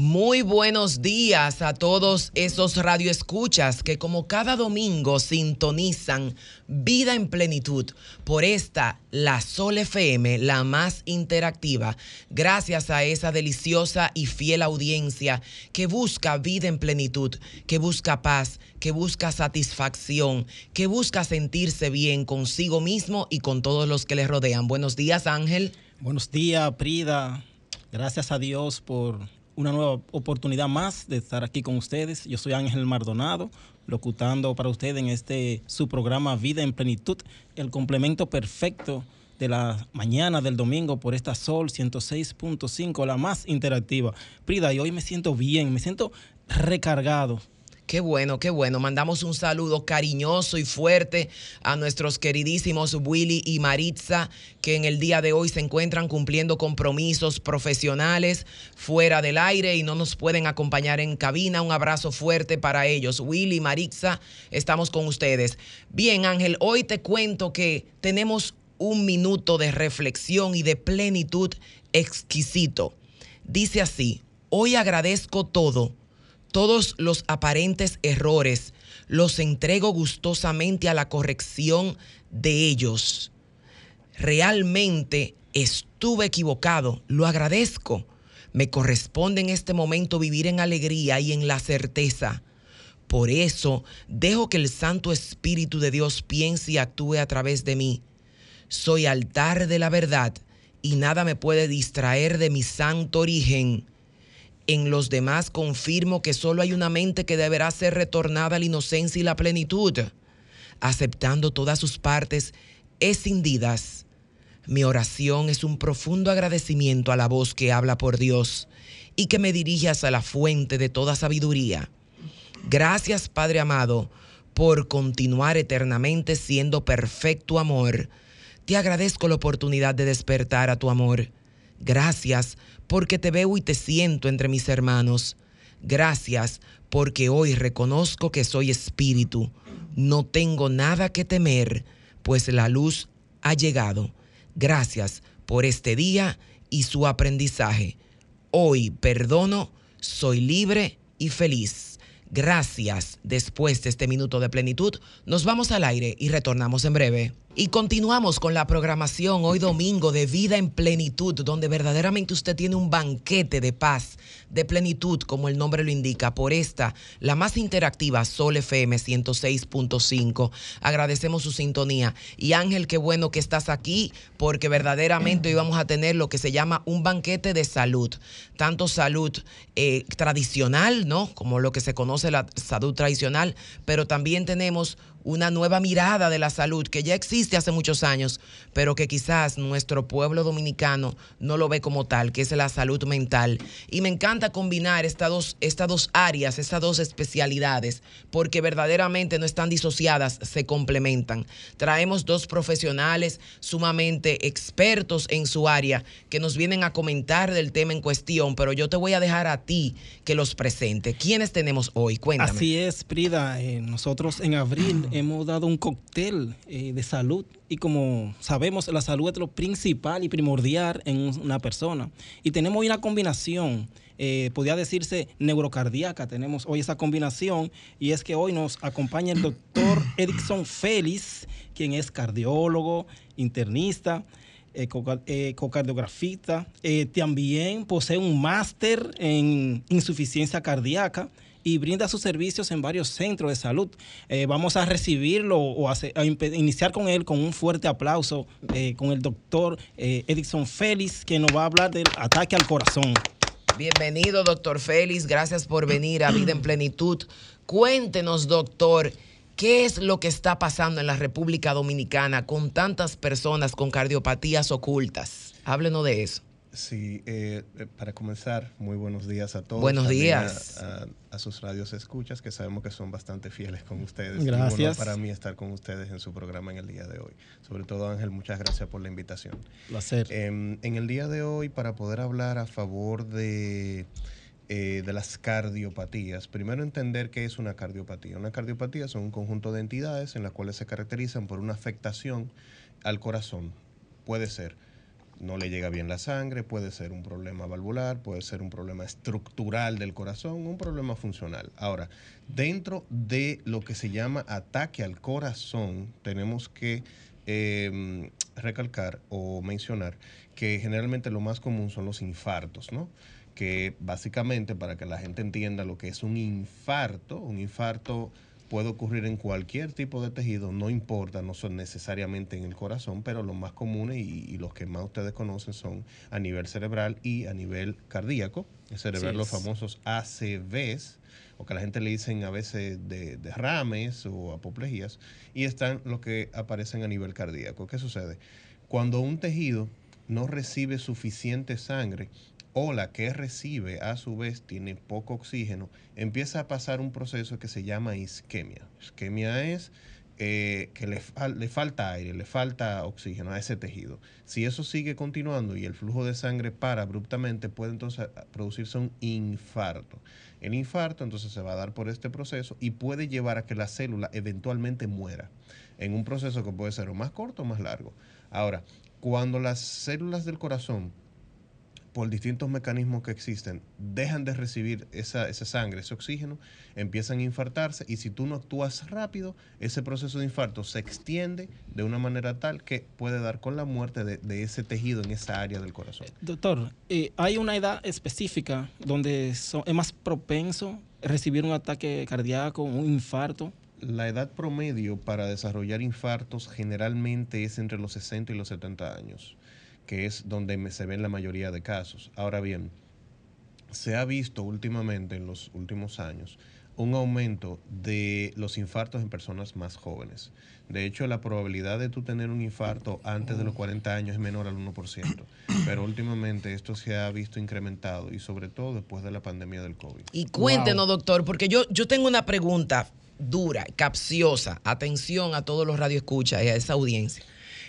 Muy buenos días a todos esos radioescuchas que como cada domingo sintonizan Vida en Plenitud por esta, la Sol FM, la más interactiva, gracias a esa deliciosa y fiel audiencia que busca vida en plenitud, que busca paz, que busca satisfacción, que busca sentirse bien consigo mismo y con todos los que le rodean. Buenos días, Ángel. Buenos días, Prida. Gracias a Dios por una nueva oportunidad más de estar aquí con ustedes. Yo soy Ángel Mardonado, locutando para ustedes en este su programa Vida en Plenitud, el complemento perfecto de la mañana del domingo por esta Sol 106.5, la más interactiva. Prida, y hoy me siento bien, me siento recargado Qué bueno, qué bueno. Mandamos un saludo cariñoso y fuerte a nuestros queridísimos Willy y Maritza, que en el día de hoy se encuentran cumpliendo compromisos profesionales fuera del aire y no nos pueden acompañar en cabina. Un abrazo fuerte para ellos. Willy y Maritza, estamos con ustedes. Bien, Ángel, hoy te cuento que tenemos un minuto de reflexión y de plenitud exquisito. Dice así, hoy agradezco todo todos los aparentes errores los entrego gustosamente a la corrección de ellos. Realmente estuve equivocado, lo agradezco. Me corresponde en este momento vivir en alegría y en la certeza. Por eso dejo que el Santo Espíritu de Dios piense y actúe a través de mí. Soy altar de la verdad y nada me puede distraer de mi santo origen en los demás confirmo que solo hay una mente que deberá ser retornada a la inocencia y la plenitud, aceptando todas sus partes escindidas. Mi oración es un profundo agradecimiento a la voz que habla por Dios y que me dirige hacia la fuente de toda sabiduría. Gracias, Padre amado, por continuar eternamente siendo perfecto amor. Te agradezco la oportunidad de despertar a tu amor. Gracias porque te veo y te siento entre mis hermanos. Gracias porque hoy reconozco que soy espíritu. No tengo nada que temer, pues la luz ha llegado. Gracias por este día y su aprendizaje. Hoy perdono, soy libre y feliz. Gracias. Después de este minuto de plenitud, nos vamos al aire y retornamos en breve. Y continuamos con la programación hoy domingo de Vida en Plenitud, donde verdaderamente usted tiene un banquete de paz, de plenitud, como el nombre lo indica, por esta, la más interactiva Sol FM 106.5. Agradecemos su sintonía. Y Ángel, qué bueno que estás aquí, porque verdaderamente hoy vamos a tener lo que se llama un banquete de salud. Tanto salud eh, tradicional, ¿no? Como lo que se conoce la salud tradicional, pero también tenemos una nueva mirada de la salud que ya existe hace muchos años, pero que quizás nuestro pueblo dominicano no lo ve como tal, que es la salud mental. Y me encanta combinar estas dos, estas dos áreas, estas dos especialidades, porque verdaderamente no están disociadas, se complementan. Traemos dos profesionales sumamente expertos en su área que nos vienen a comentar del tema en cuestión, pero yo te voy a dejar a ti que los presente. ¿Quiénes tenemos hoy? Cuéntame. Así es, Prida. Eh, nosotros en abril hemos dado un cóctel eh, de salud. Y como sabemos la salud es lo principal y primordial en una persona. Y tenemos hoy una combinación eh, podría decirse neurocardíaca. Tenemos hoy esa combinación y es que hoy nos acompaña el doctor Edison Félix quien es cardiólogo internista ecocardiografista también posee un máster en insuficiencia cardíaca y brinda sus servicios en varios centros de salud. Eh, vamos a recibirlo o iniciar con él con un fuerte aplauso eh, con el doctor eh, Edison Félix, que nos va a hablar del ataque al corazón. Bienvenido, doctor Félix. Gracias por venir a Vida en Plenitud. Cuéntenos, doctor, ¿qué es lo que está pasando en la República Dominicana con tantas personas con cardiopatías ocultas? Háblenos de eso. Sí, eh, eh, para comenzar, muy buenos días a todos. Buenos días. A, sus radios escuchas, que sabemos que son bastante fieles con ustedes. Gracias. para mí estar con ustedes en su programa en el día de hoy. Sobre todo, Ángel, muchas gracias por la invitación. Placer. Em, en el día de hoy, para poder hablar a favor de, eh, de las cardiopatías, primero entender qué es una cardiopatía. Una cardiopatía son un conjunto de entidades en las cuales se caracterizan por una afectación al corazón. Puede ser no le llega bien la sangre, puede ser un problema valvular, puede ser un problema estructural del corazón, un problema funcional. Ahora, dentro de lo que se llama ataque al corazón, tenemos que em, recalcar o mencionar que generalmente lo más común son los infartos, ¿no? Que básicamente, para que la gente entienda lo que es un infarto, un infarto puede ocurrir en cualquier tipo de tejido, no importa, no son necesariamente en el corazón, pero los más comunes y, los que más ustedes conocen son a nivel cerebral y a nivel cardíaco. El cerebral, los famosos ACVs, o que la gente le dicen a veces de derrames o apoplejías, y están los que aparecen a nivel cardíaco. ¿Qué sucede? Cuando un tejido no recibe suficiente sangre, o la que recibe a su vez tiene poco oxígeno, empieza a pasar un proceso que se llama isquemia. Isquemia es eh, que le, le, falta aire, le falta oxígeno a ese tejido. Si eso sigue continuando y el flujo de sangre para abruptamente, puede entonces producirse un infarto. El infarto entonces se va a dar por este proceso y puede llevar a que la célula eventualmente muera en un proceso que puede ser o más corto o más largo. Ahora, cuando las células del corazón por distintos mecanismos que existen, dejan de recibir esa, sangre, ese oxígeno, empiezan a infartarse y si tú no actúas rápido, ese proceso de infarto se extiende de una manera tal que puede dar con la muerte de, ese tejido en esa área del corazón. Doctor, eh, ¿hay una edad específica donde es más propenso recibir un ataque cardíaco, un infarto? La edad promedio para desarrollar infartos generalmente es entre los 60 y los 70 años que es donde se ven la mayoría de casos. Ahora bien, se ha visto últimamente, en los últimos años, un aumento de los infartos en personas más jóvenes. De hecho, la probabilidad de tú tener un infarto antes de los 40 años es menor al 1%. Pero últimamente esto se ha visto incrementado y sobre todo después de la pandemia del COVID. Y cuéntenos, doctor, porque yo, yo tengo una pregunta dura, capciosa. Atención a todos los radioescuchas y a esa audiencia.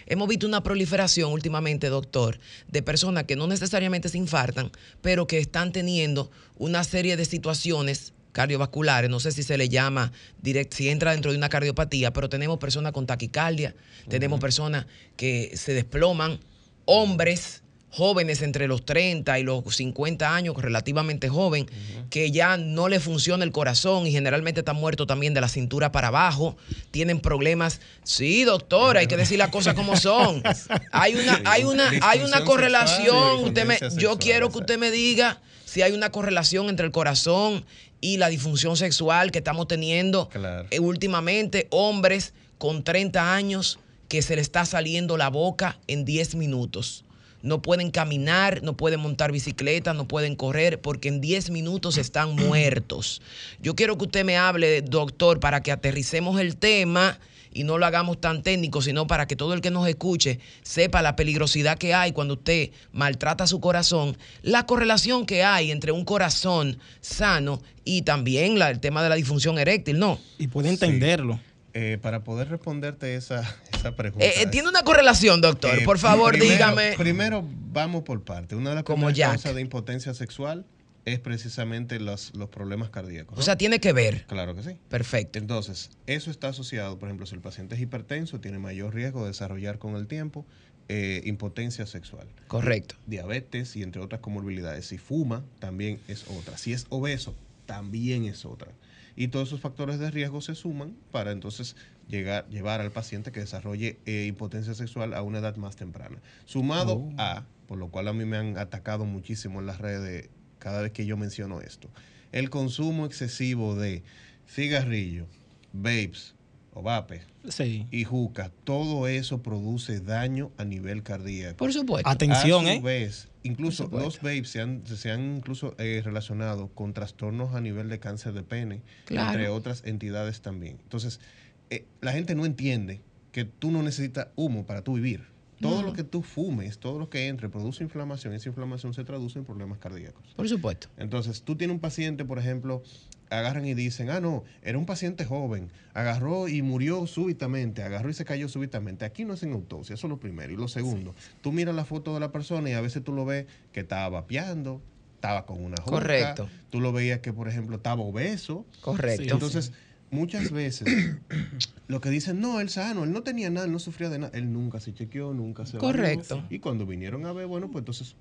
Hemos visto una proliferación últimamente, doctor, de personas que no necesariamente se infartan, pero que están teniendo una serie de situaciones cardiovasculares, no sé si se le llama, direct, si entra dentro de una cardiopatía, pero tenemos personas con taquicardia, tenemos personas que se desploman, hombres jóvenes entre los 30 y los 50 años, relativamente joven, que ya no le funciona el corazón y generalmente están muertos también de la cintura para abajo, tienen problemas. Sí, doctor, hay que decir las cosas como son. Hay una, hay una, hay una correlación. Usted me, yo quiero que usted me diga si hay una correlación entre el corazón y la disfunción sexual que estamos teniendo eh, últimamente, hombres con 30 años que se le está saliendo la boca en 10 minutos no pueden caminar, no pueden montar bicicleta, no pueden correr, porque en 10 minutos están muertos. Yo quiero que usted me hable, doctor, para que aterricemos el tema y no lo hagamos tan técnico, sino para que todo el que nos escuche sepa la peligrosidad que hay cuando usted maltrata su corazón, la correlación que hay entre un corazón sano y también el tema de la disfunción eréctil, ¿no? Y puede entenderlo. Eh, para poder responderte esa, esa pregunta. Eh, eh, ¿Tiene una correlación, doctor? por favor, dígame. Primero, vamos por parte. Una de las Como causas de impotencia sexual es precisamente los, los problemas cardíacos. O sea, tiene que ver. Claro que sí. Perfecto. Entonces, eso está asociado, por ejemplo, si el paciente es hipertenso, tiene mayor riesgo de desarrollar con el tiempo impotencia sexual. Correcto. Diabetes y entre otras comorbilidades. Si fuma, también es otra. Si es obeso, también es otra y todos esos factores de riesgo se suman para entonces llegar, llevar al paciente que desarrolle eh, impotencia sexual a una edad más temprana. Sumado oh. a, por lo cual a mí me han atacado muchísimo en las redes cada vez que yo menciono esto, el consumo excesivo de cigarrillo, vapes, o vape y juca, todo eso produce daño a nivel cardíaco. Por supuesto. Atención, a su ¿eh? Vez, incluso los vapes se han, se han incluso eh, relacionado con trastornos a nivel de cáncer de pene, entre otras entidades también. Entonces, eh, la gente no entiende que tú no necesitas humo para tú vivir. todo lo que tú fumes, todo lo que entre, produce inflamación. Esa inflamación se traduce en problemas cardíacos. Por supuesto. Entonces, tú tienes un paciente, por ejemplo, agarran y dicen, ah, no, era un paciente joven, agarró y murió súbitamente, agarró y se cayó súbitamente. Aquí no hacen autopsia, eso es lo primero. Y lo segundo, tú miras la foto de la persona y a veces tú lo ves que estaba vapeando, estaba con una juca. Correcto. Tú lo veías que, por ejemplo, estaba obeso. Correcto. Sí, Entonces, muchas veces lo que dicen, no, él sano, él no tenía nada, él no sufría de nada, él nunca se chequeó, nunca se. Correcto. Y cuando vinieron a ver, bueno, pues entonces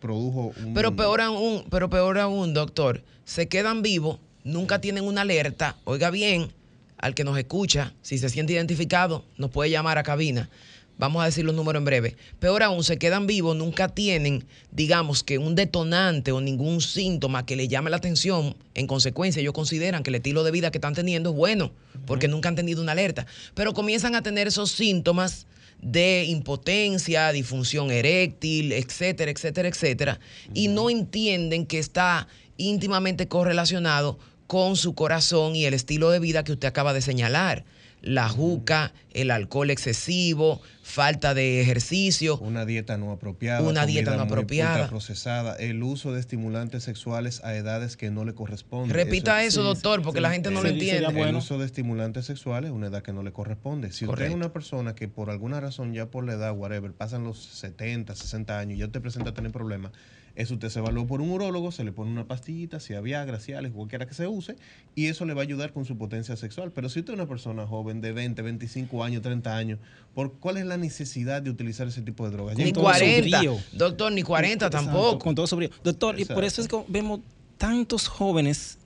produjo un... Pero peor aún, pero peor aún, doctor, se quedan vivos, nunca tienen una alerta. Oiga bien, al que nos escucha, si se siente identificado, nos puede llamar a cabina. Vamos a decir los números en breve. Peor aún, se quedan vivos, nunca tienen, digamos, que un detonante o ningún síntoma que le llame la atención. En consecuencia, ellos consideran que el estilo de vida que están teniendo es bueno, porque nunca han tenido una alerta. Pero comienzan a tener esos síntomas de impotencia, disfunción eréctil, etcétera, etcétera, etcétera, y no entienden que está íntimamente correlacionado con su corazón y el estilo de vida que usted acaba de señalar. La juca, el alcohol excesivo, falta de ejercicio. Una dieta no apropiada. Una dieta no apropiada. procesada, el uso de estimulantes sexuales a edades que no le corresponden. Repita es- eso, doctor, porque la gente no lo entiende. bueno. El uso de estimulantes sexuales a una edad que no le corresponde. Si usted es una persona que por alguna razón, ya por la edad, whatever, pasan los 70, 60 años y ya usted presenta tener problemas, eso usted se evaluó por un urólogo, se le pone una pastillita, sea Viagra, Cialis, cualquiera que se use, y eso le va a ayudar con su potencia sexual. Pero si usted es una persona joven de 20, 25 años, 30 años, ¿por cuál es la necesidad de utilizar ese tipo de drogas? Ni todo entonces- su 40, brío. doctor, ni 40 Exacto, tampoco. Con todo su brío. Doctor, y por eso es que vemos tantos jóvenes,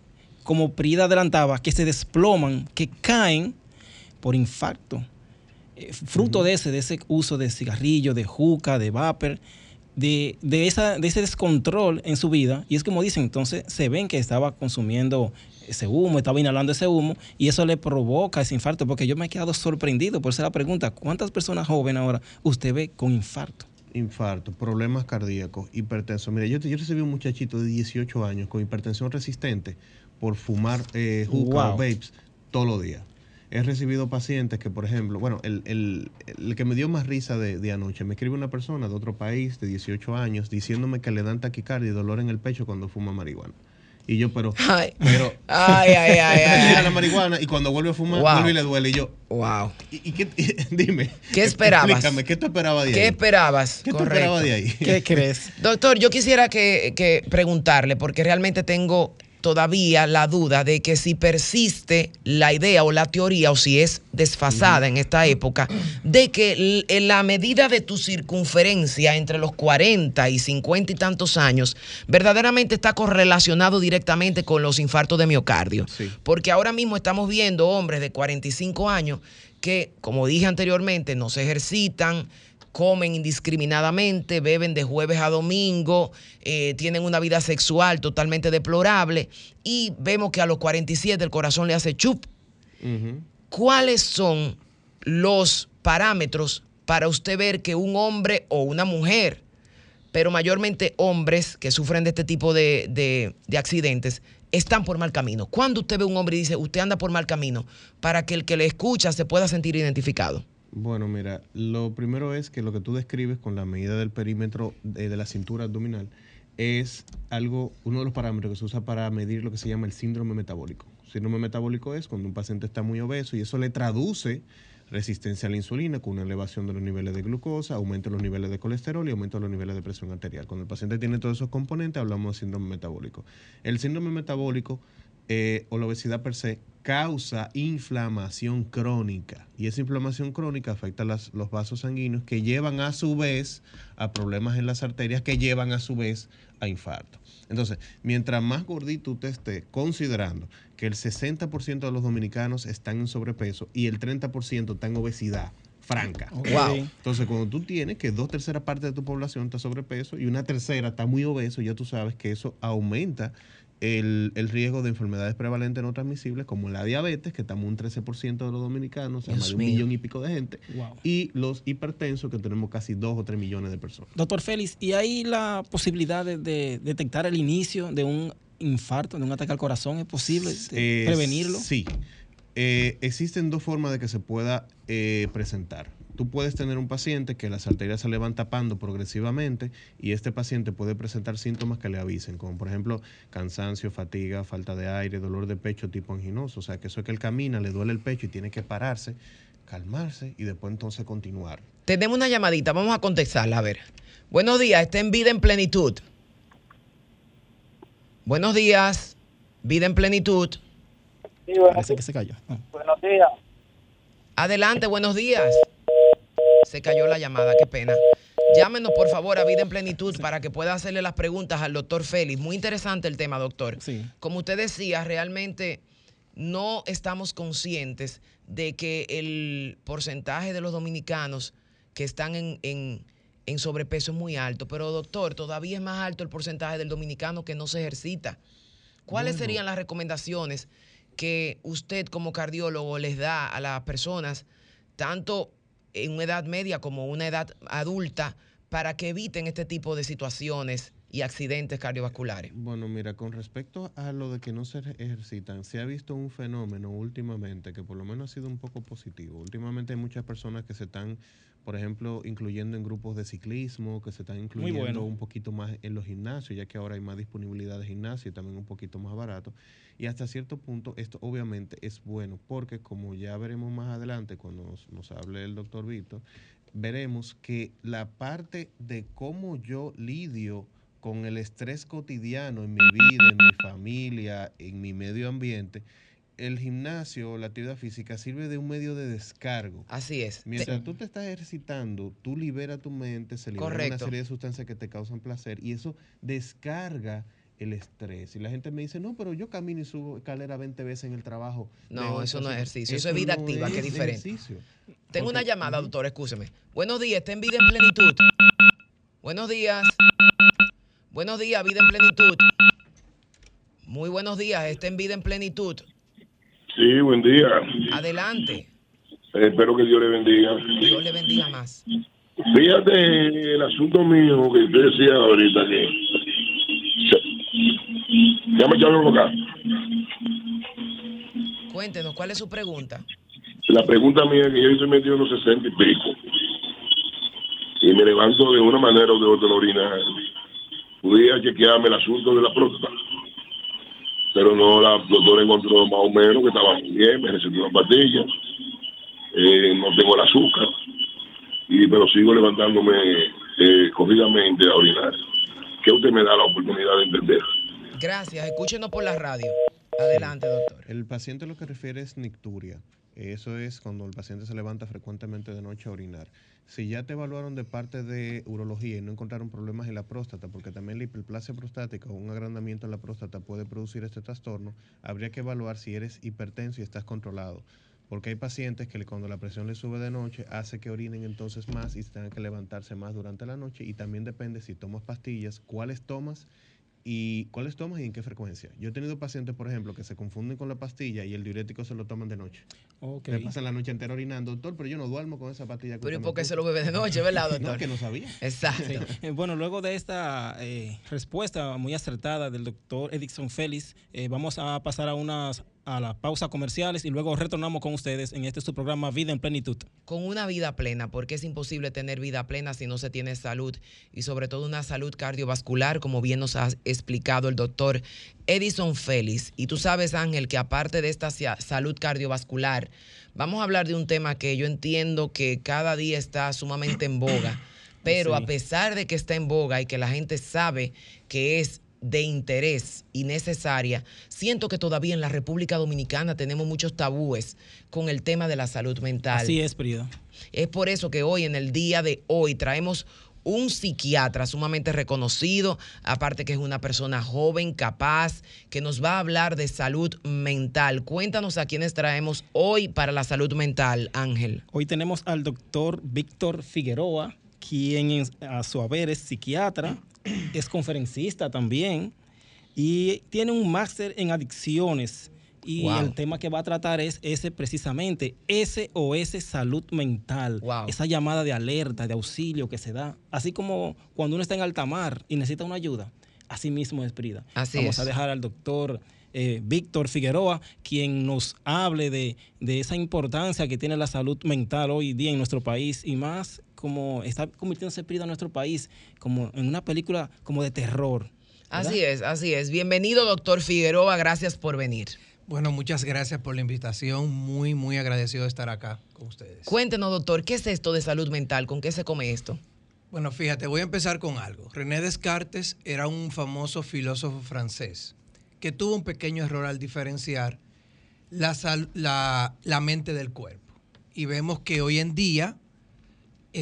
como Prida adelantaba, que se desploman, que caen por infarto. Eh, fruto de ese, de ese uso de cigarrillo, de juca, de vapor, de, de, esa, de ese descontrol en su vida. Y es como dicen, entonces se ven que estaba consumiendo ese humo, estaba inhalando ese humo, y eso le provoca ese infarto, porque yo me he quedado sorprendido por esa la pregunta, ¿cuántas personas jóvenes ahora usted ve con infarto? infarto, problemas cardíacos, hipertenso. Mira, yo, yo recibí un muchachito de 18 años con hipertensión resistente por fumar eh, juca o vapes todos los días. He recibido pacientes que, por ejemplo, bueno, el, el- el que me dio más risa de, de anoche, me escribe una persona de otro país de 18 años diciéndome que le dan taquicardia y dolor en el pecho cuando fuma marihuana. Y yo, pero, Ay, pero, ay, ay, ay, ay, la marihuana y cuando vuelve a fumar, Wow. vuelve y le duele. Y yo, Wow. ¿y, y qué, dime? ¿Qué esperabas? Explícame, ¿qué tú esperabas de ¿Qué ahí? esperabas? ¿Qué tú Correcto. esperabas de ahí? ¿Qué crees? Doctor, yo quisiera que, que preguntarle, porque realmente tengo todavía la duda de que si persiste la idea o la teoría, o si es desfasada en esta época, de que la medida de tu circunferencia entre los 40 y 50 y tantos años, verdaderamente está correlacionado directamente con los infartos de miocardio. Sí. Porque ahora mismo estamos viendo hombres de 45 años que, como dije anteriormente, no se ejercitan, comen indiscriminadamente, beben de jueves a domingo, eh, tienen una vida sexual totalmente deplorable y vemos que a los 47 el corazón le hace chup. ¿Cuáles son los parámetros para usted ver que un hombre o una mujer, pero mayormente hombres que sufren de este tipo de, de- de accidentes, están por mal camino? ¿Cuándo usted ve un hombre y dice, usted anda por mal camino? Para que el que le escucha se pueda sentir identificado. Bueno, mira, lo primero es que lo que tú describes con la medida del perímetro de, de la cintura abdominal es algo, uno de los parámetros que se usa para medir lo que se llama el síndrome metabólico. Síndrome metabólico es cuando un paciente está muy obeso y eso le traduce resistencia a la insulina con una elevación de los niveles de glucosa, aumento de los niveles de colesterol y aumento de los niveles de presión arterial. Cuando el paciente tiene todos esos componentes, hablamos de síndrome metabólico. El síndrome metabólico eh, o la obesidad per se causa inflamación crónica y esa inflamación crónica afecta las- los vasos sanguíneos que llevan a su vez a problemas en las arterias que llevan a su vez a infarto. Entonces, mientras más gordito usted esté, considerando que el 60% de los dominicanos están en sobrepeso y el 30% está en obesidad franca. Wow. Entonces, cuando tú tienes que dos terceras partes de tu población está sobrepeso y una tercera está muy obeso, ya tú sabes que eso aumenta el, el riesgo de enfermedades prevalentes no transmisibles como la diabetes, que estamos un 13% de los dominicanos, o sea, más de un mío. millón y pico de gente, Wow. y los hipertensos, que tenemos casi 2 o 3 millones de personas. Doctor Félix, ¿y hay la posibilidad de, de detectar el inicio de un infarto, de un ataque al corazón? ¿Es posible de Eh, prevenirlo? Sí. Eh, existen dos formas de que se pueda eh, presentar. Tú puedes tener un paciente que las arterias se le van tapando progresivamente y este paciente puede presentar síntomas que le avisen, como por ejemplo cansancio, fatiga, falta de aire, dolor de pecho tipo anginoso. O sea, que eso es que él camina, le duele el pecho y tiene que pararse, calmarse y después entonces continuar. Tenemos una llamadita, vamos a contestarla, a ver. Buenos días, está en vida en plenitud. Buenos días, vida en plenitud. Sí, Parece que se cayó. Ah. Buenos días. Adelante, buenos días. Se cayó la llamada, qué pena. Llámenos, por favor, a Vida en Plenitud para que pueda hacerle las preguntas al doctor Félix. Muy interesante el tema, doctor. Sí. Como usted decía, realmente no estamos conscientes de que el porcentaje de los dominicanos que están en, en, en sobrepeso es muy alto. Pero, doctor, todavía es más alto el porcentaje del dominicano que no se ejercita. ¿Cuáles Bueno. serían las recomendaciones que usted como cardiólogo les da a las personas, tanto en una edad media como una edad adulta, para que eviten este tipo de situaciones y accidentes cardiovasculares? Bueno, mira, con respecto a lo de que no se ejercitan, se ha visto un fenómeno últimamente que por lo menos ha sido un poco positivo. Últimamente hay muchas personas que se están, por ejemplo, incluyendo en grupos de ciclismo, que se están incluyendo bueno. un poquito más en los gimnasios, ya que ahora hay más disponibilidad de gimnasio y también un poquito más barato. Y hasta cierto punto esto obviamente es bueno, porque como ya veremos más adelante cuando nos, nos hable el doctor Víctor, veremos que la parte de cómo yo lidio con el estrés cotidiano en mi vida, en mi familia, en mi medio ambiente, el gimnasio, la actividad física sirve de un medio de descargo. Así es. Mientras tú te estás ejercitando, tú liberas tu mente, se liberan una serie de sustancias que te causan placer y eso descarga el estrés. Y la gente me dice, no, pero yo camino y subo escalera 20 veces en el trabajo. No, eso no es a cinco". ejercicio, eso es vida activa, que es diferente. ejercicio. Tengo una llamada, doctor, escúcheme. Buenos días, está en vida en plenitud. Buenos días. Buenos días, vida en plenitud. Muy buenos días, está en vida en plenitud. Sí, buen día. Adelante. Eh, espero que Dios le bendiga. Dios le bendiga más. Fíjate el asunto mío que usted decía ahorita que... Ya me acá. Cuéntenos, ¿cuál es su pregunta? La pregunta mía es que yo estoy metido en los 60 y pico. Y me levanto de una manera o de otra a orinar. Fui a chequearme el asunto de la próstata. Pero no, la doctora encontró más o menos que estaba muy bien, me recetó una pastilla. Eh, no tengo el azúcar. Y, pero sigo levantándome eh, corridamente a orinar. ¿Qué usted me da la oportunidad de entender? Gracias, escúchenos por la radio. Adelante, doctor. El paciente lo que refiere es nicturia. Eso es cuando el paciente se levanta frecuentemente de noche a orinar. Si ya te evaluaron de parte de urología y no encontraron problemas en la próstata, porque también la hiperplasia prostática o un agrandamiento en la próstata puede producir este trastorno, habría que evaluar si eres hipertenso y estás controlado. Porque hay pacientes que cuando la presión le sube de noche hace que orinen entonces más y tengan que levantarse más durante la noche. Y también depende si tomas pastillas, cuáles tomas y cuáles tomas y en qué frecuencia. Yo he tenido pacientes, por ejemplo, que se confunden con la pastilla y el diurético se lo toman de noche. Ok. Me pasan la noche entera orinando, doctor, pero yo no duermo con esa pastilla. Pero ¿y por qué puso". se lo bebe de noche, verdad, No, doctor? que no sabía. Exacto. Sí. Eh, Bueno, luego de esta eh, respuesta muy acertada del doctor Edison Félix, eh, vamos a pasar a unas a las pausas comerciales y luego retornamos con ustedes en este su programa Vida en Plenitud. Con una vida plena, porque es imposible tener vida plena si no se tiene salud y sobre todo una salud cardiovascular, como bien nos ha explicado el doctor Edison Félix. Y tú sabes, Ángel, que aparte de esta salud cardiovascular, vamos a hablar de un tema que yo entiendo que cada día está sumamente en boga, pero Sí. a pesar de que está en boga y que la gente sabe que es de interés y necesaria, siento que todavía en la República Dominicana tenemos muchos tabúes con el tema de la salud mental. Así es, Prida. Es por eso que hoy, en el día de hoy, traemos un psiquiatra sumamente reconocido, aparte que es una persona joven, capaz, que nos va a hablar de salud mental. Cuéntanos a quiénes traemos hoy para la salud mental, Ángel. Hoy tenemos al doctor Víctor Figueroa, quien a su haber es psiquiatra, es conferencista también y tiene un máster en adicciones. Y Wow. el tema que va a tratar es ese precisamente, SOS salud mental. Wow. Esa llamada de alerta, de auxilio que se da. Así como cuando uno está en alta mar y necesita una ayuda. Así mismo es, Prida. Así Vamos es. a dejar al doctor eh, Víctor Figueroa, quien nos hable de, de esa importancia que tiene la salud mental hoy día en nuestro país y más como está convirtiéndose Prida en nuestro país como en una película como de terror. Así es, así es. Bienvenido, doctor Figueroa. Gracias por venir. Bueno, muchas gracias por la invitación. Muy, muy agradecido de estar acá con ustedes. Cuéntenos, doctor, ¿qué es esto de salud mental? ¿Con qué se come esto? Bueno, fíjate, voy a empezar con algo. René Descartes era un famoso filósofo francés que tuvo un pequeño error al diferenciar la, la, la mente del cuerpo. Y vemos que hoy en día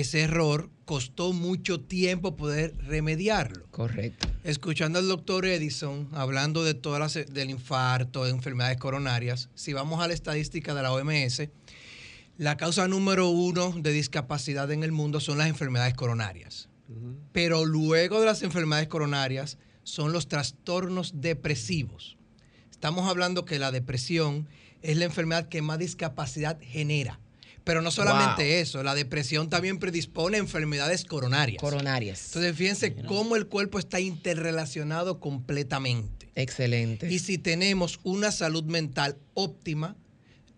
ese error costó mucho tiempo poder remediarlo. Correcto. Escuchando al doctor Edison hablando de todas las, del infarto, de enfermedades coronarias, si vamos a la estadística de la OMS, la causa número uno de discapacidad en el mundo son las enfermedades coronarias. Pero luego de las enfermedades coronarias son los trastornos depresivos. Estamos hablando que la depresión es la enfermedad que más discapacidad genera. Pero no solamente eso, la depresión también predispone a enfermedades coronarias. Coronarias. Entonces, fíjense cómo el cuerpo está interrelacionado completamente. Excelente. Y si tenemos una salud mental óptima,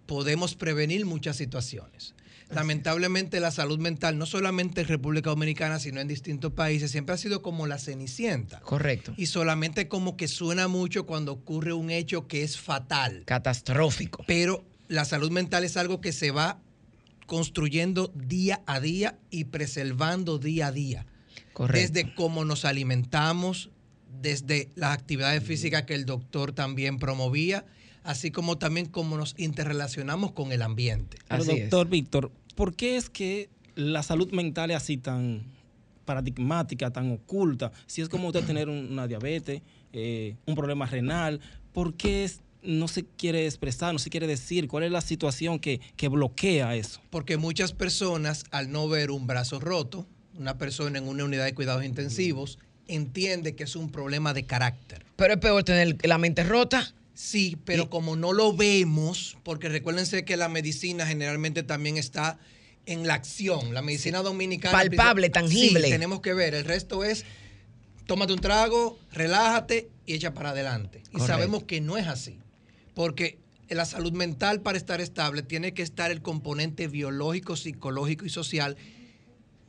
podemos prevenir muchas situaciones. Lamentablemente la salud mental, no solamente en República Dominicana, sino en distintos países, siempre ha sido como la cenicienta. Correcto. Y solamente como que suena mucho cuando ocurre un hecho que es fatal. Catastrófico. Pero la salud mental es algo que se va construyendo día a día y preservando día a día. Correcto. Desde cómo nos alimentamos, desde las actividades físicas que el doctor también promovía, así como también cómo nos interrelacionamos con el ambiente. Pero doctor Víctor, ¿por qué es que la salud mental es así tan paradigmática, tan oculta? Si es como usted tener una diabetes, eh, un problema renal, ¿por qué es no se quiere expresar, no se quiere decir cuál es la situación que, bloquea eso. Porque muchas personas, al no ver un brazo roto, una persona en una unidad de cuidados intensivos, entiende que es un problema de carácter. Pero es peor tener la mente rota. Sí, pero como no lo vemos, porque recuérdense que la medicina generalmente también está en la acción. La medicina dominicana. Palpable, tangible. Sí, tenemos que ver. El resto es tómate un trago, relájate y echa para adelante. Y sabemos que no es así porque la salud mental para estar estable tiene que estar el componente biológico, psicológico y social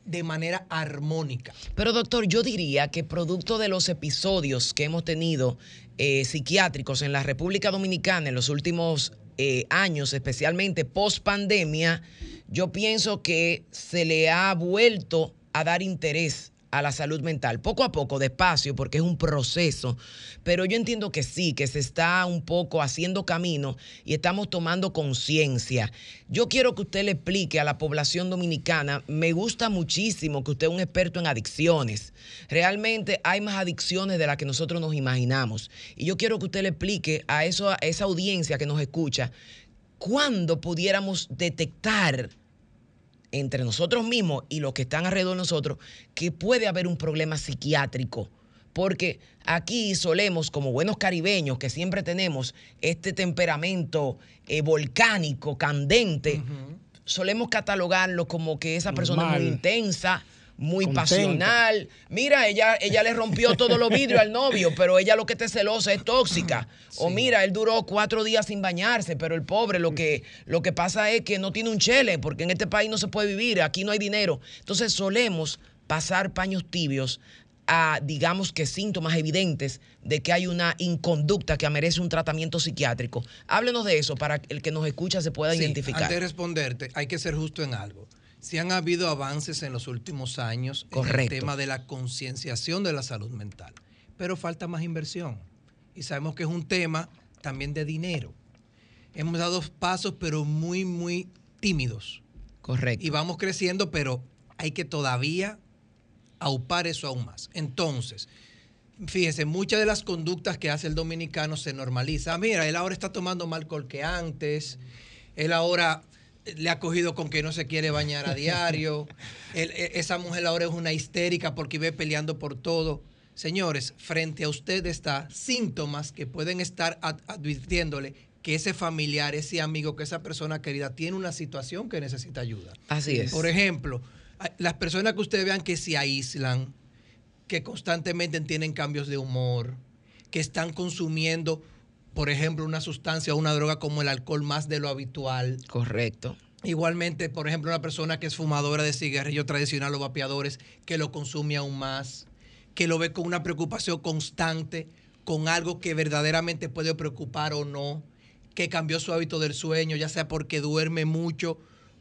de manera armónica. Pero doctor, yo diría que producto de los episodios que hemos tenido eh, psiquiátricos en la República Dominicana en los últimos eh, años, especialmente post pandemia, yo pienso que se le ha vuelto a dar interés a la salud mental, poco a poco, despacio, porque es un proceso, pero yo entiendo que sí, que se está un poco haciendo camino y estamos tomando conciencia. Yo quiero que usted le explique a la población dominicana, me gusta muchísimo que usted es un experto en adicciones, realmente hay más adicciones de las que nosotros nos imaginamos, y yo quiero que usted le explique a, eso, a esa audiencia que nos escucha, cuándo pudiéramos detectar entre nosotros mismos y los que están alrededor de nosotros que puede haber un problema psiquiátrico. Porque aquí solemos, como buenos caribeños, que siempre tenemos este temperamento eh, volcánico, candente, solemos catalogarlo como que esa persona es muy intensa, muy pasional. Mira, ella, ella le rompió todos los vidrios al novio, pero ella lo que te celosa es tóxica. O mira, él duró cuatro días sin bañarse, pero el pobre lo que, lo que pasa es que no tiene un chele, porque en este país no se puede vivir, aquí no hay dinero. Entonces solemos pasar paños tibios a, digamos que, síntomas evidentes de que hay una inconducta que merece un tratamiento psiquiátrico. Háblenos de eso para que el que nos escucha se pueda identificar. Antes de responderte, hay que ser justo en algo si han habido avances en los últimos años en el tema de la concienciación de la salud mental, pero falta más inversión. Y sabemos que es un tema también de dinero. Hemos dado pasos, pero muy, muy tímidos. Correcto. Y vamos creciendo, pero hay que todavía aupar eso aún más. Entonces, fíjese, muchas de las conductas que hace el dominicano se normaliza. Ah, mira, él ahora está tomando más alcohol que antes. Él ahora le ha cogido con que no se quiere bañar a diario. E, esa mujer ahora es una histérica porque ve peleando por todo. Señores, frente a usted está síntomas que pueden estar advirtiéndole que ese familiar, ese amigo, que esa persona querida tiene una situación que necesita ayuda. Así es. Por ejemplo, las personas que ustedes vean que se aíslan, que constantemente tienen cambios de humor, que están consumiendo por ejemplo, una sustancia o una droga como el alcohol más de lo habitual. Correcto. Igualmente, por ejemplo, una persona que es fumadora de cigarrillo tradicional o vapeadores, que lo consume aún más, que lo ve con una preocupación constante, con algo que verdaderamente puede preocupar o no, que cambió su hábito del sueño, ya sea porque duerme mucho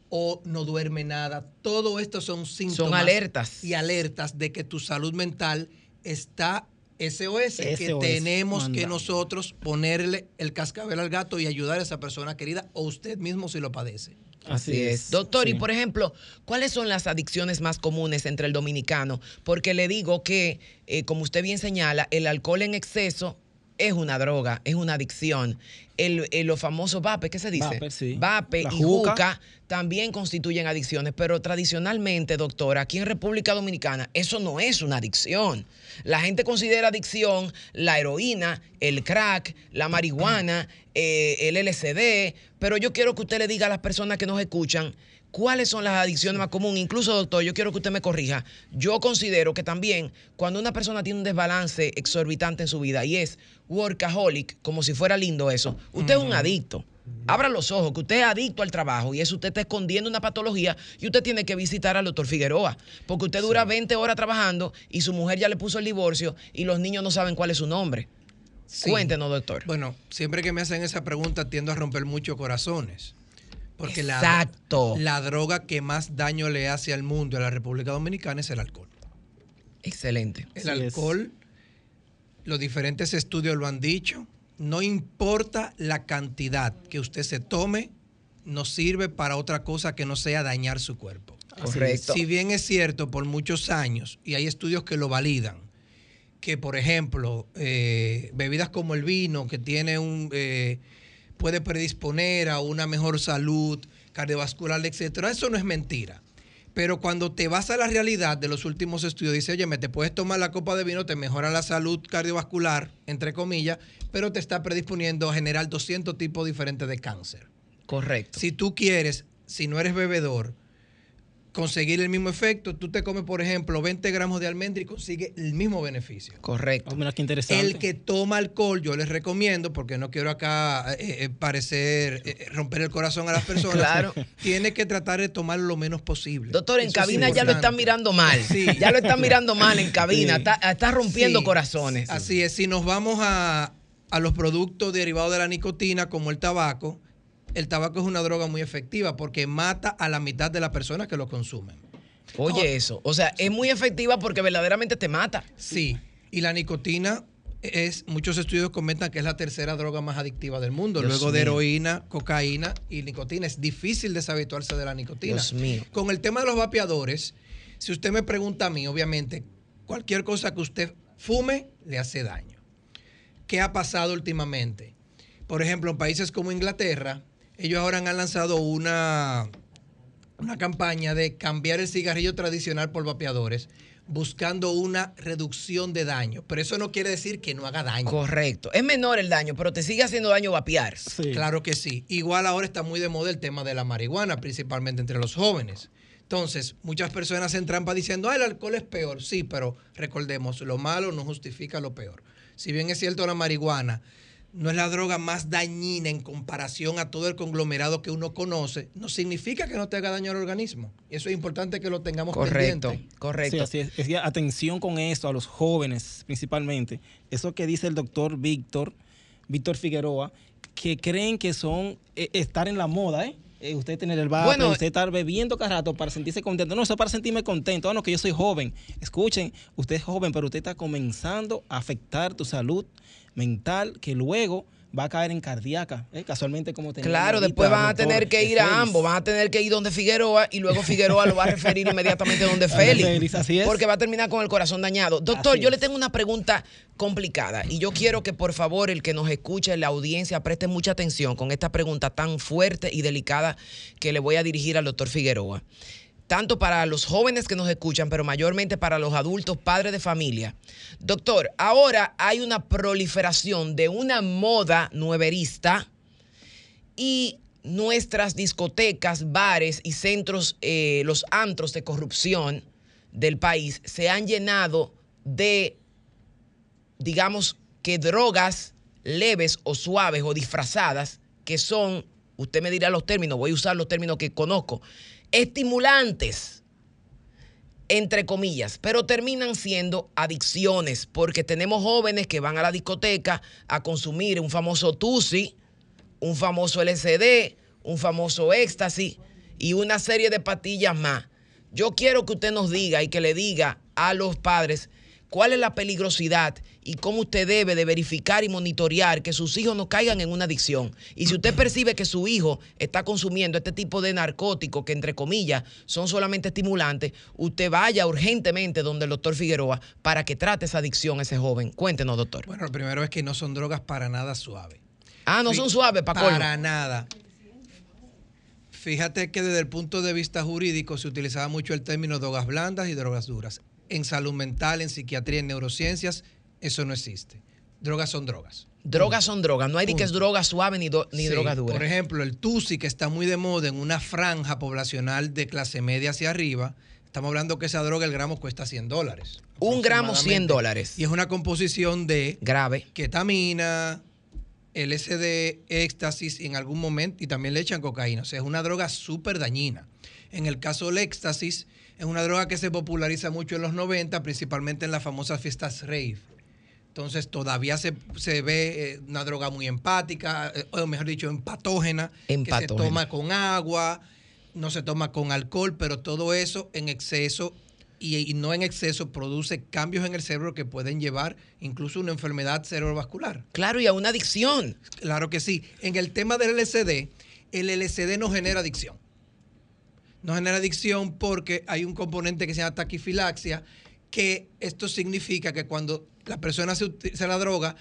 o no duerme nada. Todo esto son síntomas. Son alertas. Y alertas de que tu salud mental está SOS, que tenemos que nosotros ponerle el cascabel al gato y ayudar a esa persona querida o usted mismo si lo padece. Así es. Doctor, y por ejemplo, ¿cuáles son las adicciones más comunes entre el dominicano? Porque le digo que, eh, como usted bien señala, el alcohol en exceso es una droga, es una adicción. El, el- los famosos vape, ¿qué se dice? Vape, sí. Vape y juca. juca también constituyen adicciones, pero tradicionalmente, doctora, aquí en República Dominicana, eso no es una adicción. La gente considera adicción la heroína, el crack, la marihuana, eh, el LSD, pero yo quiero que usted le diga a las personas que nos escuchan cuáles son las adicciones más comunes. Incluso, doctor, yo quiero que usted me corrija. Yo considero que también cuando una persona tiene un desbalance exorbitante en su vida y es workaholic, como si fuera lindo eso, usted es un adicto. Abra los ojos, que usted es adicto al trabajo y eso usted está escondiendo una patología y usted tiene que visitar al doctor Figueroa, porque usted dura 20 horas trabajando y su mujer ya le puso el divorcio y los niños no saben cuál es su nombre. Sí. Cuéntenos, doctor. Bueno, siempre que me hacen esa pregunta tiendo a romper muchos corazones. Porque la, Exacto. la droga que más daño le hace al mundo y a la República Dominicana es el alcohol. Excelente. El es. alcohol, los diferentes estudios lo han dicho, no importa la cantidad que usted se tome, no sirve para otra cosa que no sea dañar su cuerpo. Correcto. Si bien es cierto por muchos años, y hay estudios que lo validan, que por ejemplo, eh, bebidas como el vino, que tiene un eh, puede predisponer a una mejor salud cardiovascular, etcétera, eso no es mentira. Pero cuando te vas a la realidad de los últimos estudios, dice, oye, me te puedes tomar la copa de vino, te mejora la salud cardiovascular, entre comillas, pero te está predisponiendo a generar 200 tipos diferentes de cáncer. Correcto. Si tú quieres, si no eres bebedor, conseguir el mismo efecto, tú te comes, por ejemplo, 20 gramos de almendra y consigues el mismo beneficio. Correcto. Oh, mira qué interesante. El que toma alcohol, yo les recomiendo, porque no quiero acá eh, eh, parecer, eh, romper el corazón a las personas, Claro. tiene que tratar de tomar lo menos posible. Doctor, en Eso cabina ya lo están mirando mal. Sí. Ya lo están mirando mal en cabina. Sí. Está, está rompiendo Sí. corazones. Así es, si nos vamos a, a los productos derivados de la nicotina, como el tabaco, el tabaco es una droga muy efectiva porque mata a la mitad de las personas que lo consumen. Oye, eso. O sea, es muy efectiva porque verdaderamente te mata. Sí, y la nicotina es, muchos estudios comentan que es la tercera droga más adictiva del mundo, Dios luego de heroína, cocaína y nicotina. Es difícil deshabituarse de la nicotina. Dios mío. Con el tema de los vapeadores, si usted me pregunta a mí, obviamente, cualquier cosa que usted fume le hace daño. ¿Qué ha pasado últimamente? Por ejemplo, en países como Inglaterra, ellos ahora han lanzado una, una campaña de cambiar el cigarrillo tradicional por vapeadores, buscando una reducción de daño. Pero eso no quiere decir que no haga daño. Correcto. Es menor el daño, pero te sigue haciendo daño vapear. Sí. Claro que sí. Igual ahora está muy de moda el tema de la marihuana, principalmente entre los jóvenes. Entonces, muchas personas en trampa diciendo, ah, el alcohol es peor. Sí, pero recordemos, lo malo no justifica lo peor. Si bien es cierto la marihuana no es la droga más dañina en comparación a todo el conglomerado que uno conoce, no significa que no te haga daño al organismo. Y eso es importante que lo tengamos Correcto, pendiente. correcto. Sí, así es. Es que atención con esto, a los jóvenes principalmente. Eso que dice el doctor Víctor, Víctor Figueroa, que creen que son eh, estar en la moda, ¿eh? Eh, usted tener el bar, Bueno, usted estar bebiendo cada rato para sentirse contento. No, eso es para sentirme contento. Ah, no, que yo soy joven. Escuchen, usted es joven, pero usted está comenzando a afectar tu salud mental, que luego va a caer en cardíaca. ¿eh? Casualmente como tenía Claro, ahorita después van a tener que ir a ambos, van a tener que ir donde Figueroa y luego Figueroa lo va a referir inmediatamente donde Félix. Félix, así es. Porque va a terminar con el corazón dañado. Doctor, Así yo le tengo una pregunta complicada y yo quiero que por favor el que nos escuche, la audiencia, preste mucha atención con esta pregunta tan fuerte y delicada que le voy a dirigir al doctor Figueroa. Tanto para los jóvenes que nos escuchan, pero mayormente para los adultos, padres de familia. Doctor, ahora hay una proliferación de una moda nueverista y nuestras discotecas, bares y centros, eh, los antros de corrupción del país se han llenado de, digamos que drogas leves o suaves o disfrazadas, que son, usted me dirá los términos, voy a usar los términos que conozco, estimulantes, entre comillas, pero terminan siendo adicciones, porque tenemos jóvenes que van a la discoteca a consumir un famoso Tusi, un famoso LCD, un famoso éxtasis y una serie de patillas más. Yo quiero que usted nos diga y que le diga a los padres cuál es la peligrosidad y cómo usted debe de verificar y monitorear que sus hijos no caigan en una adicción. Y si usted percibe que su hijo está consumiendo este tipo de narcóticos que entre comillas son solamente estimulantes, usted vaya urgentemente donde el doctor Figueroa para que trate esa adicción a ese joven. Cuéntenos, doctor. Bueno, lo primero es que no son drogas para nada suaves. Ah, no son suaves, Paco. Para nada. Fíjate que desde el punto de vista jurídico se utilizaba mucho el término drogas blandas y drogas duras. En salud mental, en psiquiatría, en neurociencias, eso no existe. Drogas son drogas. Drogas son drogas, no hay ni que es droga suave ni, ni Sí, droga dura. Por ejemplo, el TUSI, que está muy de moda en una franja poblacional de clase media hacia arriba, estamos hablando que esa droga, el gramo cuesta 100 dólares. Un gramo 100 aproximadamente. dólares. Y es una composición de Grave. ketamina, LSD, éxtasis y en algún momento, y también le echan cocaína. O sea, es una droga súper dañina. En el caso del éxtasis, es una droga que se populariza mucho en los 90, principalmente en las famosas fiestas rave. Entonces todavía se, se ve eh, una droga muy empática, eh, o mejor dicho, empatógena, que se Empatógena. toma con agua, no se toma con alcohol, pero todo eso en exceso y, y no en exceso produce cambios en el cerebro que pueden llevar incluso una enfermedad cerebrovascular. Claro, y a una adicción. Claro que sí. En el tema del LSD, el LSD no genera adicción. No genera adicción porque hay un componente que se llama taquifilaxia, que esto significa que cuando la persona se, se la droga,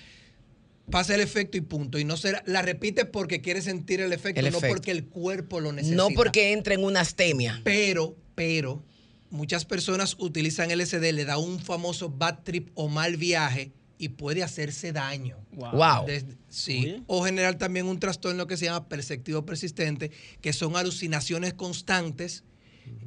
pasa el efecto y punto. Y no se la, repite porque quiere sentir el efecto, El no efecto. porque el cuerpo lo necesita. No porque entre en una astemia. Pero, pero, muchas personas utilizan LSD, le da un famoso bad trip o mal viaje y puede hacerse daño. Wow. Desde- sí. Oye. O generar también un trastorno que se llama perceptivo persistente, que son alucinaciones constantes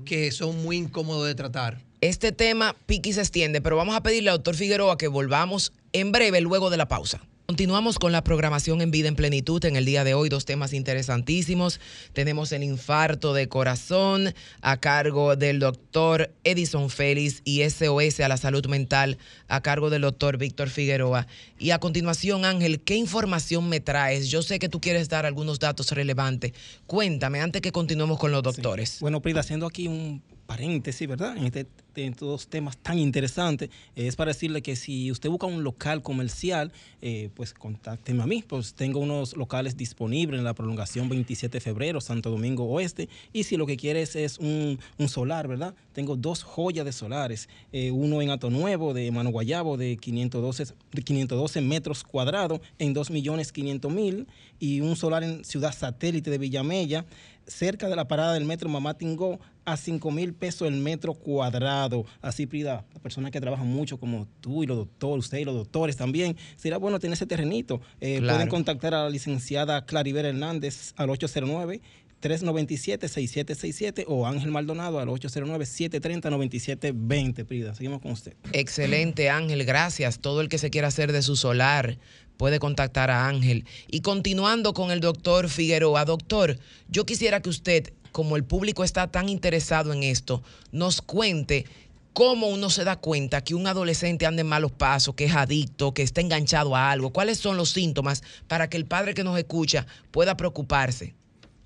que son muy incómodos de tratar. Este tema piqui se extiende, pero vamos a pedirle al doctor Figueroa que volvamos en breve luego de la pausa. Continuamos con la programación en vida en plenitud. En el día de hoy, dos temas interesantísimos. Tenemos el infarto de corazón a cargo del doctor Edison Félix y SOS a la salud mental a cargo del doctor Víctor Figueroa. Y a continuación, Ángel, ¿qué información me traes? Yo sé que tú quieres dar algunos datos relevantes. Cuéntame antes que continuemos con los doctores. Bueno, Prida, haciendo aquí un paréntesis, ¿verdad? En, este, en estos temas tan interesantes, es para decirle que si usted busca un local comercial, eh, pues contácteme a mí, pues tengo unos locales disponibles en la prolongación 27 de febrero, Santo Domingo Oeste, y si lo que quieres es un, solar, ¿verdad? Tengo dos joyas de solares, eh, uno en Ato Nuevo de Mano Guayabo de 512, de 512 metros cuadrados en 2.500.000 y un solar en Ciudad Satélite de Villamella cerca de la parada del metro Mamá Tingó a 5 mil pesos el metro cuadrado. Así, Prida, las personas que trabajan mucho como tú y los doctores, usted y los doctores también, será bueno tener ese terrenito. Eh, Claro. Pueden contactar a la licenciada Claribel Hernández al 809. 397-6767 o Ángel Maldonado al 809-730-9720. Prida, seguimos con usted. Excelente, Ángel, gracias. Todo el que se quiera hacer de su solar puede contactar a Ángel. Y continuando con el doctor Figueroa, doctor, yo quisiera que usted, como el público está tan interesado en esto, nos cuente cómo uno se da cuenta que un adolescente anda en malos pasos, que es adicto, que está enganchado a algo. ¿Cuáles son los síntomas para que el padre que nos escucha pueda preocuparse?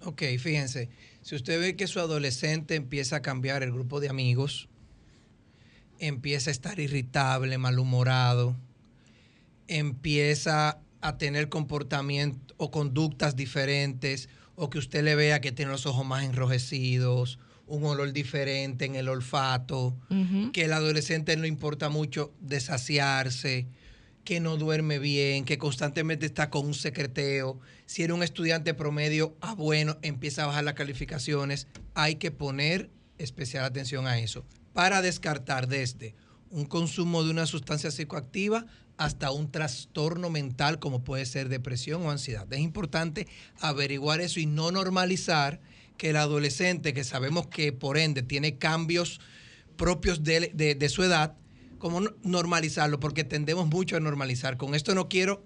Ok, fíjense, si usted ve que su adolescente empieza a cambiar el grupo de amigos, empieza a estar irritable, malhumorado, empieza a tener comportamiento o conductas diferentes, o que usted le vea que tiene los ojos más enrojecidos, un olor diferente en el olfato, que el adolescente no importa mucho desaciarse, que no duerme bien, que constantemente está con un secreteo. Si era un estudiante promedio, ah, bueno, empieza a bajar las calificaciones. Hay que poner especial atención a eso para descartar desde un consumo de una sustancia psicoactiva hasta un trastorno mental como puede ser depresión o ansiedad. Es importante averiguar eso y no normalizar que el adolescente, que sabemos que por ende tiene cambios propios de, de- de su edad, como no- normalizarlo, porque tendemos mucho a normalizar. Con esto no quiero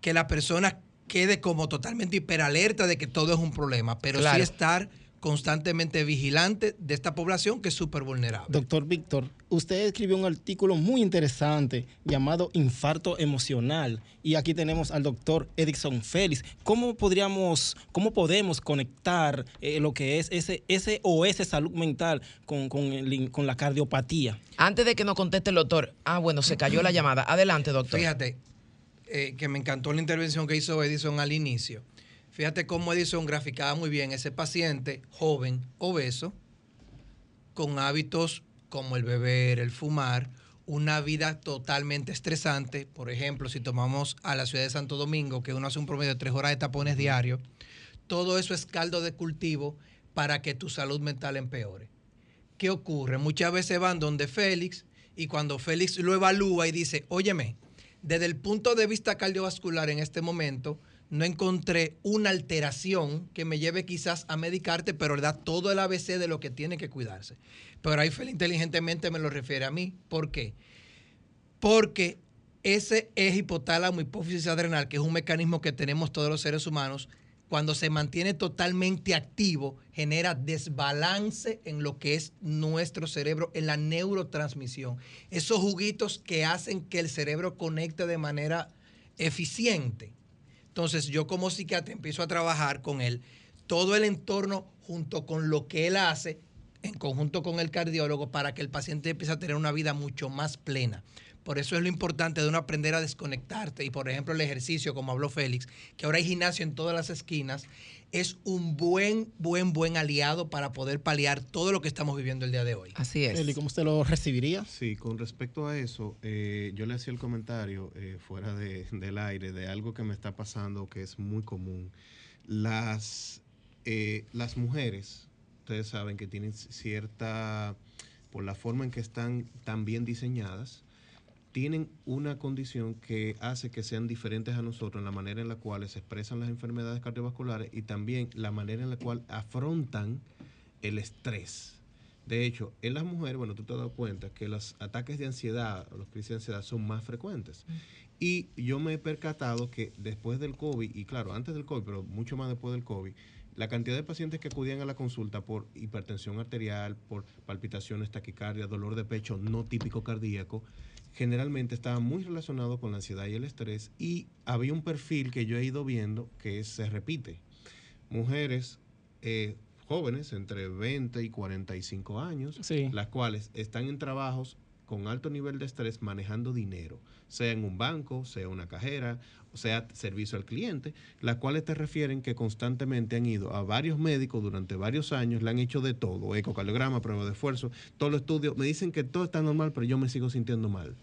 que la persona quede como totalmente hiperalerta de que todo es un problema, pero Claro. sí estar constantemente vigilante de esta población que es súper vulnerable. Doctor Víctor, usted escribió un artículo muy interesante llamado Infarto Emocional y aquí tenemos al doctor Edison Félix. ¿Cómo podríamos, cómo podemos conectar eh, lo que es ese, ese o ese salud mental con, con, el- con la cardiopatía? Antes de que nos conteste el doctor, ah, bueno, se cayó la llamada. Adelante, doctor. Fíjate eh, que me encantó la intervención que hizo Edison al inicio. Fíjate cómo Edison graficaba muy bien ese paciente joven, obeso, con hábitos como el beber, el fumar, una vida totalmente estresante. Por ejemplo, si tomamos a la ciudad de Santo Domingo, que uno hace un promedio de tres horas de tapones diarios, todo eso es caldo de cultivo para que tu salud mental empeore. ¿Qué ocurre? Muchas veces van donde Félix y cuando Félix lo evalúa y dice, óyeme, desde el punto de vista cardiovascular en este momento, no encontré una alteración que me lleve quizás a medicarte, pero le da todo el ABC de lo que tiene que cuidarse. Pero ahí Félix inteligentemente me lo refiere a mí. ¿Por qué? Porque ese eje hipotálamo hipófisis adrenal, que es un mecanismo que tenemos todos los seres humanos, cuando se mantiene totalmente activo, genera desbalance en lo que es nuestro cerebro, en la neurotransmisión. Esos juguitos que hacen que el cerebro conecte de manera eficiente. Entonces yo como psiquiatra empiezo a trabajar con él, todo el entorno junto con lo que él hace, en conjunto con el cardiólogo, para que el paciente empiece a tener una vida mucho más plena. Por eso es lo importante de uno aprender a desconectarte. Y por ejemplo, el ejercicio, como habló Félix, que ahora hay gimnasio en todas las esquinas, es un buen, buen, buen aliado para poder paliar todo lo que estamos viviendo el día de hoy. Así es. Eli, ¿cómo usted lo recibiría? Sí, con respecto a eso, eh, yo le hacía el comentario eh, fuera de- del aire de algo que me está pasando que es muy común. Las, eh, las mujeres, ustedes saben que tienen cierta, por la forma en que están tan bien diseñadas, tienen una condición que hace que sean diferentes a nosotros en la manera en la cual se expresan las enfermedades cardiovasculares y también la manera en la cual afrontan el estrés. De hecho, en las mujeres, bueno, tú te has dado cuenta que los ataques de ansiedad, los crisis de ansiedad son más frecuentes. Y yo me he percatado que después del COVID, y claro, antes del COVID, pero mucho más después del COVID, la cantidad de pacientes que acudían a la consulta por hipertensión arterial, por palpitaciones, taquicardia, dolor de pecho no típico cardíaco, generalmente estaba muy relacionado con la ansiedad y el estrés y había un perfil que yo he ido viendo que se repite. Mujeres eh, jóvenes entre 20 y 45 años, Sí. las cuales están en trabajos con alto nivel de estrés manejando dinero, sea en un banco, sea una cajera, sea servicio al cliente, las cuales te refieren que constantemente han ido a varios médicos durante varios años, le han hecho de todo, ecocardiograma, prueba de esfuerzo, todos los estudios, me dicen que todo está normal, pero yo me sigo sintiendo mal.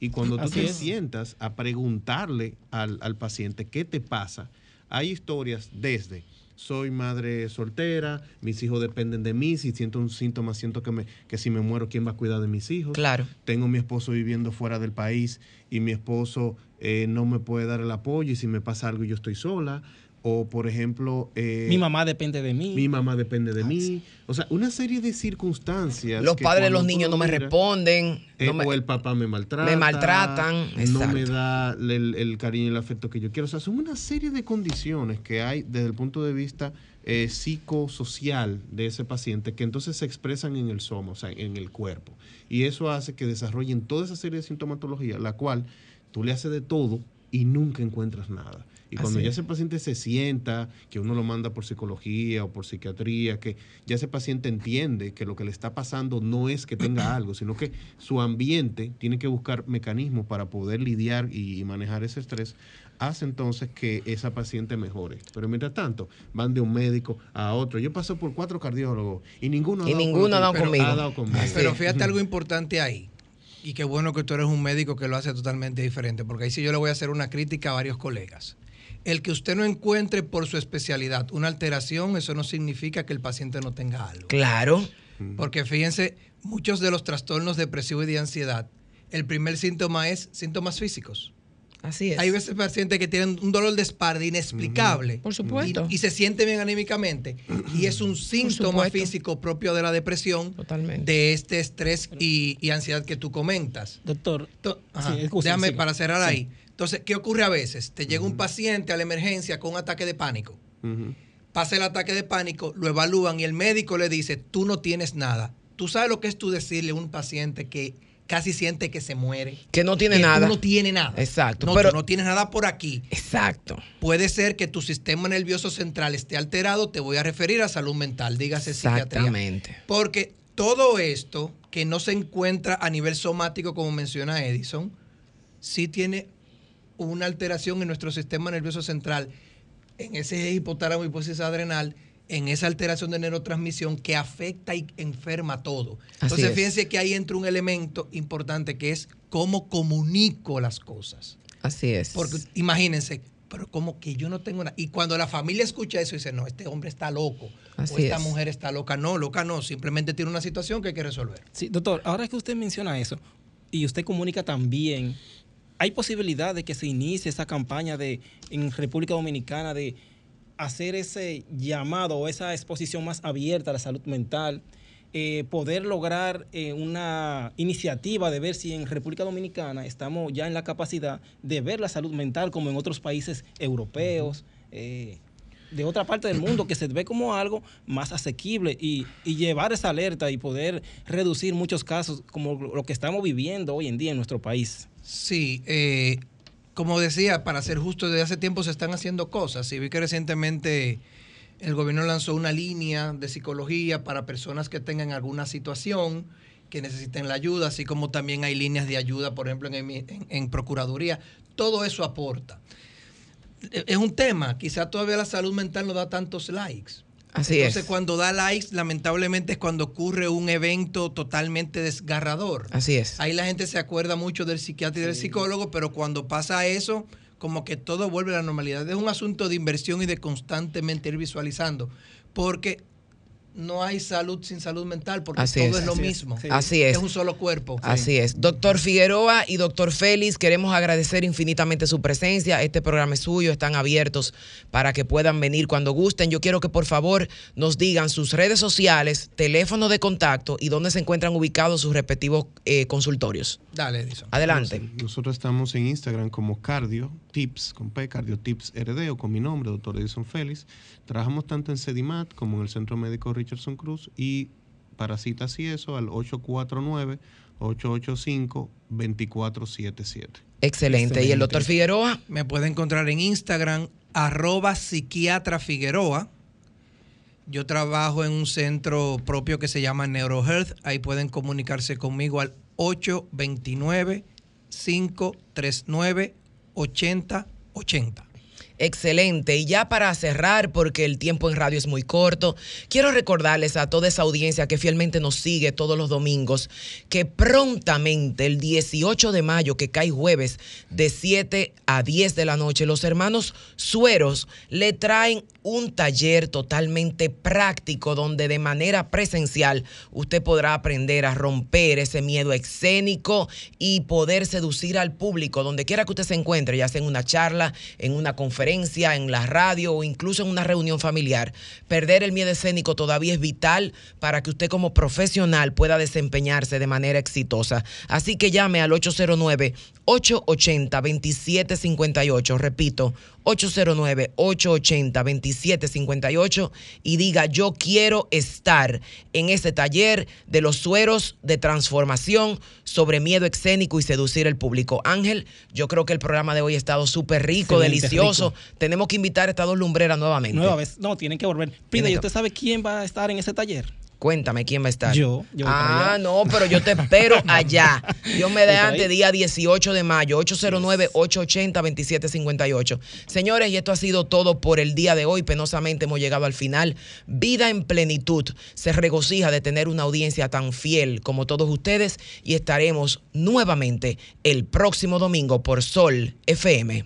Y cuando tú Así te es. sientas a preguntarle al, al paciente qué te pasa, hay historias desde soy madre soltera, mis hijos dependen de mí, si siento un síntoma, siento que, me, que si me muero, ¿quién va a cuidar de mis hijos? Claro. Tengo mi esposo viviendo fuera del país y mi esposo eh, no me puede dar el apoyo y si me pasa algo yo estoy sola. O, por ejemplo... eh, Mi mamá depende de mí. mi mamá depende de mí. O sea, una serie de circunstancias. Los que padres de los niños no me responden. eh, no me- o el papá me maltrata. me maltratan, No me da el, el cariño y el afecto que yo quiero. O sea, son una serie de condiciones que hay desde el punto de vista eh, psicosocial de ese paciente que entonces se expresan en el soma, o sea, en el cuerpo. Y eso hace que desarrollen toda esa serie de sintomatología, la cual tú le haces de todo y nunca encuentras nada. Y cuando Así ya es. ese paciente se sienta, que uno lo manda por psicología o por psiquiatría, que ya ese paciente entiende que lo que le está pasando no es que tenga algo, sino que su ambiente tiene que buscar mecanismos para poder lidiar y manejar ese estrés, hace entonces que esa paciente mejore. Pero mientras tanto, van de un médico a otro. Yo paso por cuatro cardiólogos y ninguno ha Y dado ninguno ha dado pero conmigo. ha dado conmigo. Pero fíjate algo importante ahí. Y qué bueno que tú eres un médico que lo hace totalmente diferente, porque ahí sí yo le voy a hacer una crítica a varios colegas. El que usted no encuentre por su especialidad una alteración, eso no significa que el paciente no tenga algo. Claro. Porque fíjense, muchos de los trastornos depresivos y de ansiedad, el primer síntoma es síntomas físicos. Así es. Hay veces pacientes que tienen un dolor de espalda inexplicable. Por supuesto. Y, y se sienten bien anímicamente. Y es un síntoma físico propio de la depresión, Totalmente. de este estrés y, y ansiedad que tú comentas. Doctor, Ajá, Sí, excusa, déjame para cerrar Sí. ahí. Entonces, ¿qué ocurre a veces? Te llega un paciente a la emergencia con un ataque de pánico. Pasa el ataque de pánico, lo evalúan y el médico le dice, tú no tienes nada. ¿Tú sabes lo que es tú decirle a un paciente que casi siente que se muere? Que no tiene que tú nada. no tiene nada. Exacto, No, pero- tú no tienes nada por aquí. Exacto. Puede ser que tu sistema nervioso central esté alterado. Te voy a referir a salud mental, dígase psiquiatría. Exactamente. Porque todo esto que no se encuentra a nivel somático, como menciona Edison, sí tiene una alteración en nuestro sistema nervioso central, en ese hipotálamo hipófisis adrenal, en esa alteración de neurotransmisión que afecta y enferma todo. Así Entonces, es. fíjense que ahí entra un elemento importante que es cómo comunico las cosas. Así es. Porque imagínense, pero como que yo no tengo nada. Y cuando la familia escucha eso, dice, no, este hombre está loco. Así o esta es. mujer está loca. No, loca no. Simplemente tiene una situación que hay que resolver. Sí, doctor, ahora que usted menciona eso y usted comunica también, ¿hay posibilidad de que se inicie esa campaña de en República Dominicana de hacer ese llamado o esa exposición más abierta a la salud mental? eh, poder lograr eh, una iniciativa de ver si en República Dominicana estamos ya en la capacidad de ver la salud mental como en otros países europeos, eh, de otra parte del mundo, que se ve como algo más asequible y, y llevar esa alerta y poder reducir muchos casos como lo que estamos viviendo hoy en día en nuestro país. Sí, eh, como decía, para ser justo, desde hace tiempo se están haciendo cosas. Y vi que recientemente el gobierno lanzó una línea de psicología para personas que tengan alguna situación, que necesiten la ayuda, así como también hay líneas de ayuda, por ejemplo, en, en- en Procuraduría. Todo eso aporta. E- Es un tema, quizá todavía la salud mental no da tantos likes. Así Entonces, es. cuando da likes, lamentablemente es cuando ocurre un evento totalmente desgarrador. Así es. Ahí la gente se acuerda mucho del psiquiatra y del psicólogo, pero cuando pasa eso, como que todo vuelve a la normalidad. Es un asunto de inversión y de constantemente ir visualizando, porque no hay salud sin salud mental, porque Así todo es. es, lo Así es, mismo. sí. Así es. Es un solo cuerpo. Así es. Doctor Figueroa y doctor Félix, queremos agradecer infinitamente su presencia. Este programa es suyo, están abiertos para que puedan venir cuando gusten. Yo quiero que por favor nos digan sus redes sociales, teléfono de contacto y dónde se encuentran ubicados sus respectivos eh, consultorios. Dale, Edison. Adelante. Nos- Nosotros estamos en Instagram como Cardio Tips, con P, Cardio Tips RD o con mi nombre, doctor Edison Félix. Trabajamos tanto en Sedimat como en el Centro Médico Richardson Cruz y para citas y eso al 849-885-2477. Excelente. ¿Y el doctor Figueroa? Me puede encontrar en Instagram, arroba psiquiatra Figueroa. Yo trabajo en un centro propio que se llama NeuroHealth. Ahí pueden comunicarse conmigo al 829-539-8080. Excelente. Y ya para cerrar, porque el tiempo en radio es muy corto, quiero recordarles a toda esa audiencia que fielmente nos sigue todos los domingos que prontamente, el 18 de mayo, que cae jueves, de 7 a 10 de la noche, los hermanos Sueros le traen un taller totalmente práctico donde de manera presencial usted podrá aprender a romper ese miedo escénico y poder seducir al público donde quiera que usted se encuentre, ya sea en una charla, en una conferencia, en la radio o incluso en una reunión familiar. Perder el miedo escénico todavía es vital para que usted como profesional pueda desempeñarse de manera exitosa. Así que llame al 809 880 2758, repito, 809-880-2758 y diga yo quiero estar en ese taller de los sueros de transformación sobre miedo escénico y seducir al público. Ángel, yo creo que el programa de hoy ha estado súper rico, Excelente, delicioso. rico. Tenemos que invitar a estas dos lumbreras nuevamente. Nueva vez, no, tienen que volver. Pide, ¿y usted sabe quién va a estar en ese taller? Cuéntame quién va a estar. Yo, yo ah, no, pero yo te espero allá. Dios me dé Está antes, día 18 de mayo, 809-880-2758. Señores, y esto ha sido todo por el día de hoy. Penosamente hemos llegado al final. Vida en plenitud. Se regocija de tener una audiencia tan fiel como todos ustedes y estaremos nuevamente el próximo domingo por Sol FM.